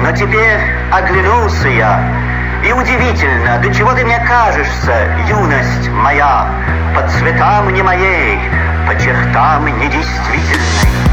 А Но теперь оглянулся я, и удивительно, до чего ты мне кажешься, юность моя, по цветам не моей, по чертам недействительной.